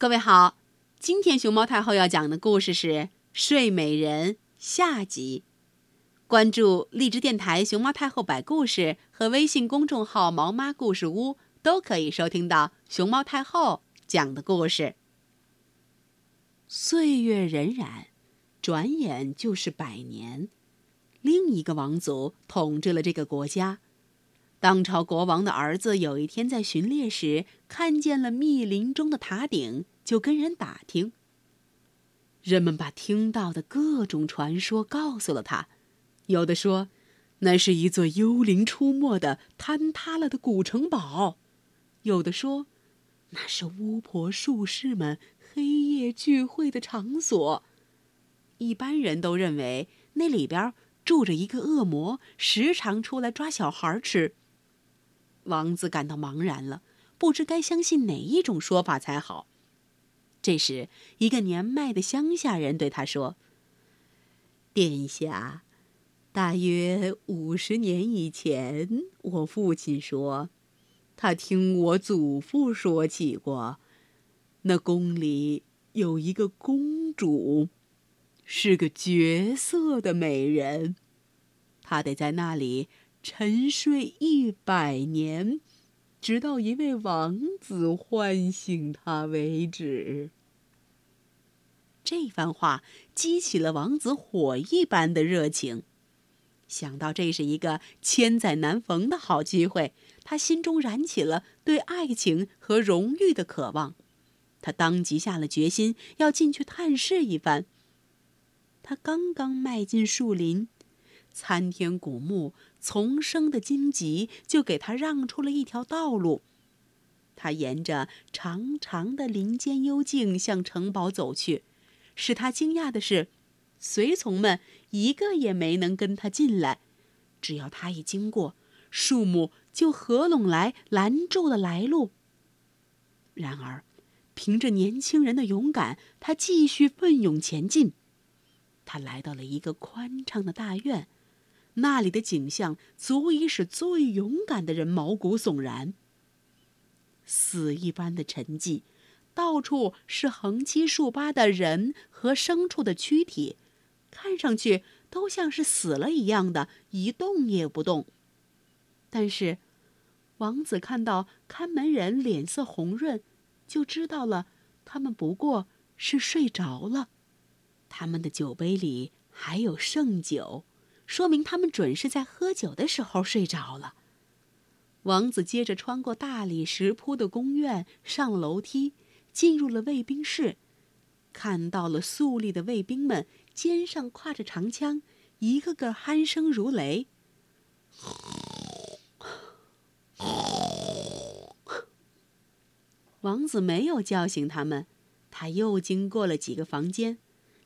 各位好，今天熊猫太后要讲的故事是《睡美人》下集。关注荔枝电台熊猫太后摆故事和微信公众号“毛妈故事屋”，都可以收听到熊猫太后讲的故事。岁月荏苒，转眼就是百年。另一个王族统治了这个国家。当朝国王的儿子有一天在巡猎时，看见了密林中的塔顶，就跟人打听。人们把听到的各种传说告诉了他，有的说，那是一座幽灵出没的坍塌了的古城堡；有的说，那是巫婆术士们黑夜聚会的场所。一般人都认为那里边住着一个恶魔，时常出来抓小孩吃。王子感到茫然了，不知该相信哪一种说法才好。这时，一个年迈的乡下人对他说：“殿下，大约五十年以前，我父亲说，他听我祖父说起过，那宫里有一个公主，是个绝色的美人，她得在那里。”沉睡一百年，直到一位王子唤醒他为止。这番话激起了王子火一般的热情。想到这是一个千载难逢的好机会，他心中燃起了对爱情和荣誉的渴望。他当即下了决心，要进去探视一番。他刚刚迈进树林。参天古木、丛生的荆棘就给他让出了一条道路。他沿着长长的林间幽径向城堡走去。使他惊讶的是，随从们一个也没能跟他进来。只要他一经过，树木就合拢来拦住了来路。然而，凭着年轻人的勇敢，他继续奋勇前进。他来到了一个宽敞的大院。那里的景象足以使最勇敢的人毛骨悚然。死一般的沉寂，到处是横七竖八的人和牲畜的躯体，看上去都像是死了一样的，一动也不动。但是，王子看到看门人脸色红润，就知道了，他们不过是睡着了。他们的酒杯里还有剩酒。说明他们准是在喝酒的时候睡着了。王子接着穿过大理石铺的宫院，上楼梯，进入了卫兵室，看到了肃立的卫兵们，肩上挎着长枪，一个个鼾声如雷。王子没有叫醒他们，他又经过了几个房间，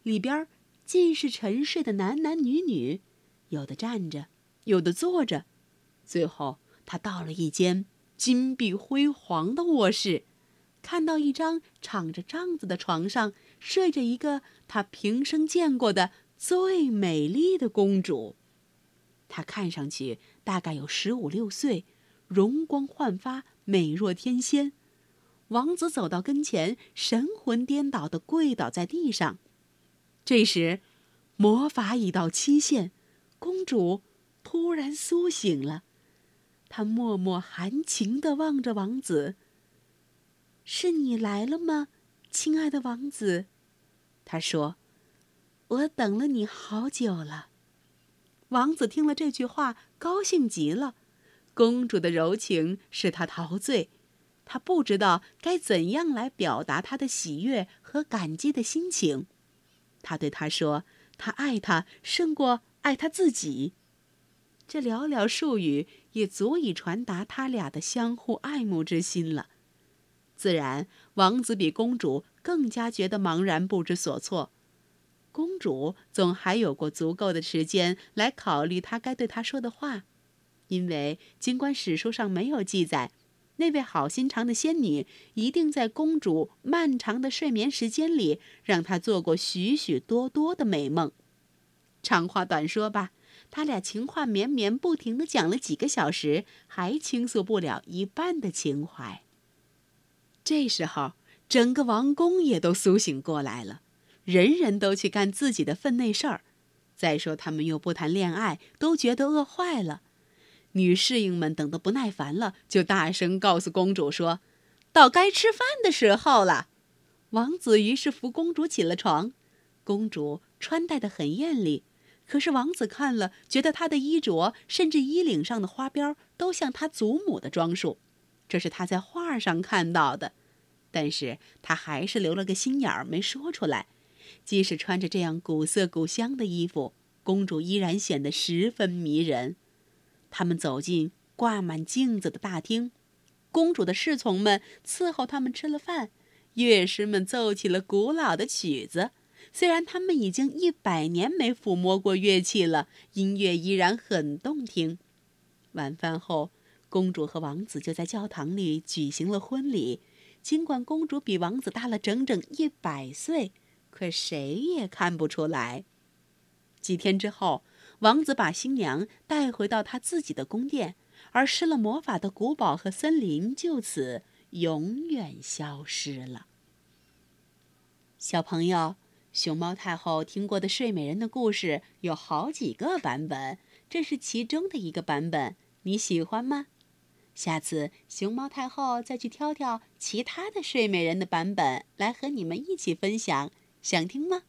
里边尽是沉睡的男男女女。有的站着，有的坐着，最后他到了一间金碧辉煌的卧室，看到一张敞着帐子的床上睡着一个他平生见过的最美丽的公主。她看上去大概有十五六岁，容光焕发，美若天仙。王子走到跟前，神魂颠倒地跪倒在地上。这时，魔法已到期限。公主突然苏醒了，她默默含情地望着王子。“是你来了吗，亲爱的王子？”她说，“我等了你好久了。”王子听了这句话，高兴极了。公主的柔情使他陶醉，他不知道该怎样来表达他的喜悦和感激的心情。他对她说：“他爱她胜过。”爱他自己，这寥寥数语也足以传达他俩的相互爱慕之心了。自然，王子比公主更加觉得茫然不知所措。公主总还有过足够的时间来考虑他该对他说的话，因为尽管史书上没有记载，那位好心肠的仙女一定在公主漫长的睡眠时间里，让她做过许许多多的美梦。长话短说吧，他俩情话绵绵，不停的讲了几个小时，还倾诉不了一半的情怀。这时候，整个王宫也都苏醒过来了，人人都去干自己的分内事儿。再说他们又不谈恋爱，都觉得饿坏了。女侍应们等得不耐烦了，就大声告诉公主说：“到该吃饭的时候了。”王子于是扶公主起了床。公主穿戴得很艳丽，可是王子看了，觉得她的衣着，甚至衣领上的花边，都像他祖母的装束。这是他在画上看到的，但是他还是留了个心眼儿，没说出来。即使穿着这样古色古香的衣服，公主依然显得十分迷人。他们走进挂满镜子的大厅，公主的侍从们伺候他们吃了饭，乐师们奏起了古老的曲子。虽然他们已经一百年没抚摸过乐器了，音乐依然很动听。晚饭后，公主和王子就在教堂里举行了婚礼。尽管公主比王子大了整整一百岁。可谁也看不出来。几天之后，王子把新娘带回到他自己的宫殿，而施了魔法的古堡和森林就此永远消失了。小朋友，熊猫太后听过的睡美人的故事有好几个版本，这是其中的一个版本，你喜欢吗？下次熊猫太后再去挑挑其他的睡美人的版本来和你们一起分享。想听吗？